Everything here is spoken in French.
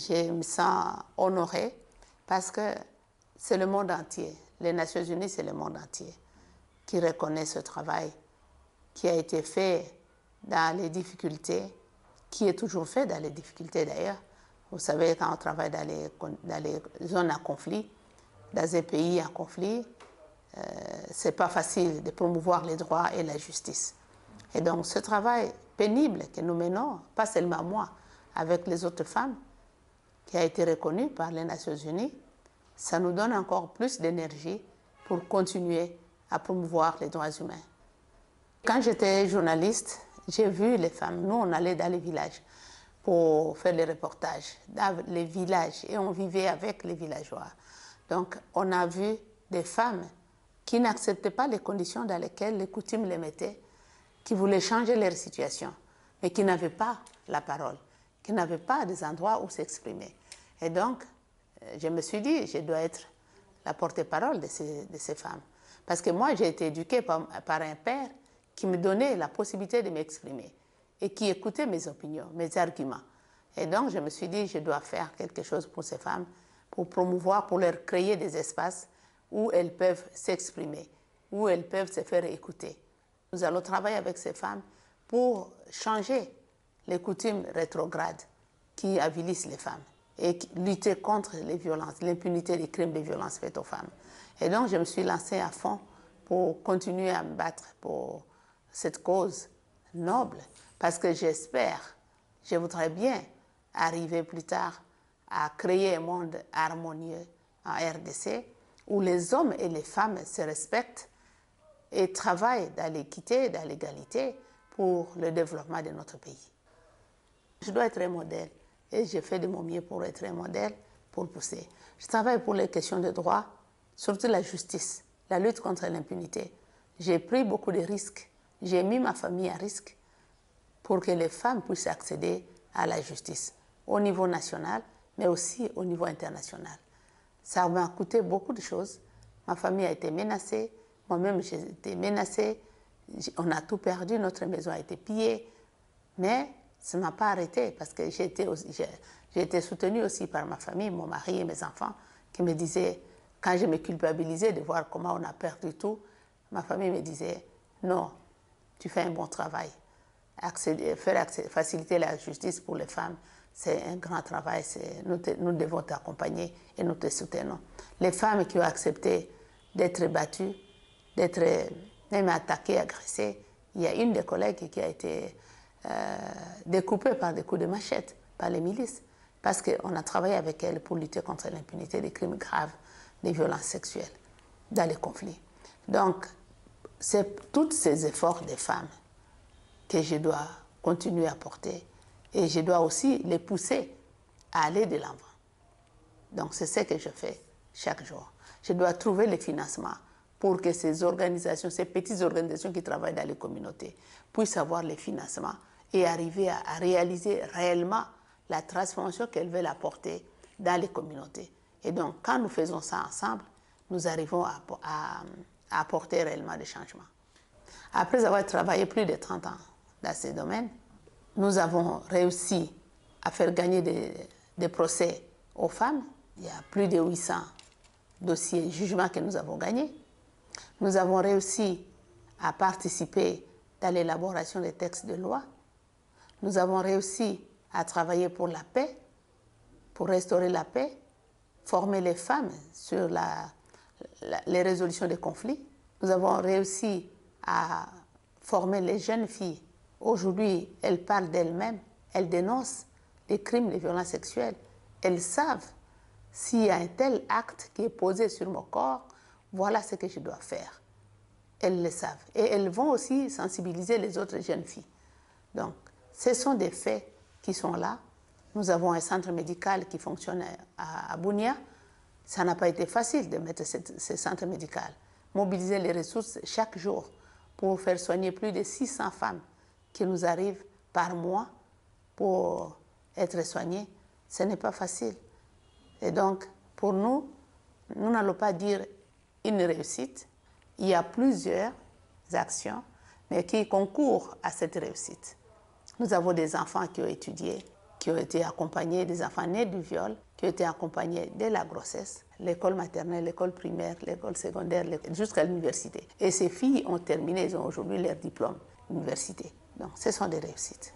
Je me sens honorée parce que c'est le monde entier. Les Nations Unies, c'est le monde entier qui reconnaît ce travail qui a été fait dans les difficultés, qui est toujours fait dans les difficultés d'ailleurs. Vous savez, quand on travaille dans les, zones à conflit, dans un pays en conflit, euh, c'est pas facile de promouvoir les droits et la justice. Et donc, ce travail pénible que nous menons, pas seulement moi, avec les autres femmes, qui a été reconnu par les Nations Unies, ça nous donne encore plus d'énergie pour continuer à promouvoir les droits humains. Quand j'étais journaliste, j'ai vu les femmes. Nous, on allait dans les villages pour faire les reportages, dans les villages, et on vivait avec les villageois. Donc, on a vu des femmes qui n'acceptaient pas les conditions dans lesquelles les coutumes les mettaient, qui voulaient changer leur situation, mais qui n'avaient pas la parole, qui n'avaient pas des endroits où s'exprimer. Et donc, euh, je me suis dit, je dois être la porte-parole de ces, femmes. Parce que moi, j'ai été éduquée par un père qui me donnait la possibilité de m'exprimer et qui écoutait mes opinions, mes arguments. Et donc, je me suis dit, je dois faire quelque chose pour ces femmes, pour promouvoir, pour leur créer des espaces où elles peuvent s'exprimer, où elles peuvent se faire écouter. Nous allons travailler avec ces femmes pour changer les coutumes rétrogrades qui avilissent les femmes et lutter contre les violences, l'impunité des crimes de violence faites aux femmes. Et donc, je me suis lancée à fond pour continuer à me battre pour cette cause noble, parce que j'espère, je voudrais bien arriver plus tard à créer un monde harmonieux en RDC, où les hommes et les femmes se respectent et travaillent dans l'équité, dans l'égalité pour le développement de notre pays. Je dois être un modèle et je fais de mon mieux pour être un modèle, pour pousser. Je travaille pour les questions de droit, surtout la justice, la lutte contre l'impunité. J'ai pris beaucoup de risques j'ai mis ma famille à risque pour que les femmes puissent accéder à la justice au niveau national, mais aussi au niveau international. Ça m'a coûté beaucoup de choses. Ma famille a été menacée, moi-même j'ai été menacée, on a tout perdu, notre maison a été pillée, mais ça ne m'a pas arrêté parce que j'ai été, soutenue aussi par ma famille, mon mari et mes enfants, qui me disaient, quand je me culpabilisais de voir comment on a perdu tout, ma famille me disait, non, tu fais un bon travail. Faire faciliter la justice pour les femmes, c'est un grand travail. Nous devons t'accompagner et nous te soutenons. Les femmes qui ont accepté d'être battues, d'être même attaquées, agressées, il y a une des collègues qui a été euh, découpée par des coups de machette par les milices parce qu'on a travaillé avec elle pour lutter contre l'impunité des crimes graves, des violences sexuelles dans les conflits. Donc, c'est tous ces efforts des femmes que je dois continuer à porter et je dois aussi les pousser à aller de l'avant. Donc c'est ce que je fais chaque jour. Je dois trouver le financement pour que ces organisations, ces petites organisations qui travaillent dans les communautés puissent avoir les financements et arriver à, réaliser réellement la transformation qu'elles veulent apporter dans les communautés. Et donc quand nous faisons ça ensemble, nous arrivons à, apporter réellement des changements. Après avoir travaillé plus de 30 ans dans ces domaines, nous avons réussi à faire gagner des, procès aux femmes. Il y a plus de 800 dossiers, jugements que nous avons gagnés. Nous avons réussi à participer dans l'élaboration des textes de loi. Nous avons réussi à travailler pour la paix, pour restaurer la paix, former les femmes sur la, les résolutions des conflits. Nous avons réussi à former les jeunes filles. Aujourd'hui, elles parlent d'elles-mêmes, elles dénoncent les crimes, les violences sexuelles. Elles savent s'il y a un tel acte qui est posé sur mon corps, voilà ce que je dois faire. Elles le savent. Et elles vont aussi sensibiliser les autres jeunes filles. Donc, ce sont des faits qui sont là. Nous avons un centre médical qui fonctionne à Bounia. Ça n'a pas été facile de mettre ce centre médical. Mobiliser les ressources chaque jour pour faire soigner plus de 600 femmes qui nous arrivent par mois pour être soignées, ce n'est pas facile. Et donc, pour nous, nous n'allons pas dire une réussite. Il y a plusieurs actions, mais qui concourent à cette réussite. Nous avons des enfants qui ont étudié qui ont été accompagnés, des enfants nés du viol, qui ont été accompagnés dès la grossesse, l'école maternelle, l'école primaire, l'école secondaire, jusqu'à l'université. Et ces filles ont terminé, elles ont aujourd'hui leur diplôme université. Donc, ce sont des réussites.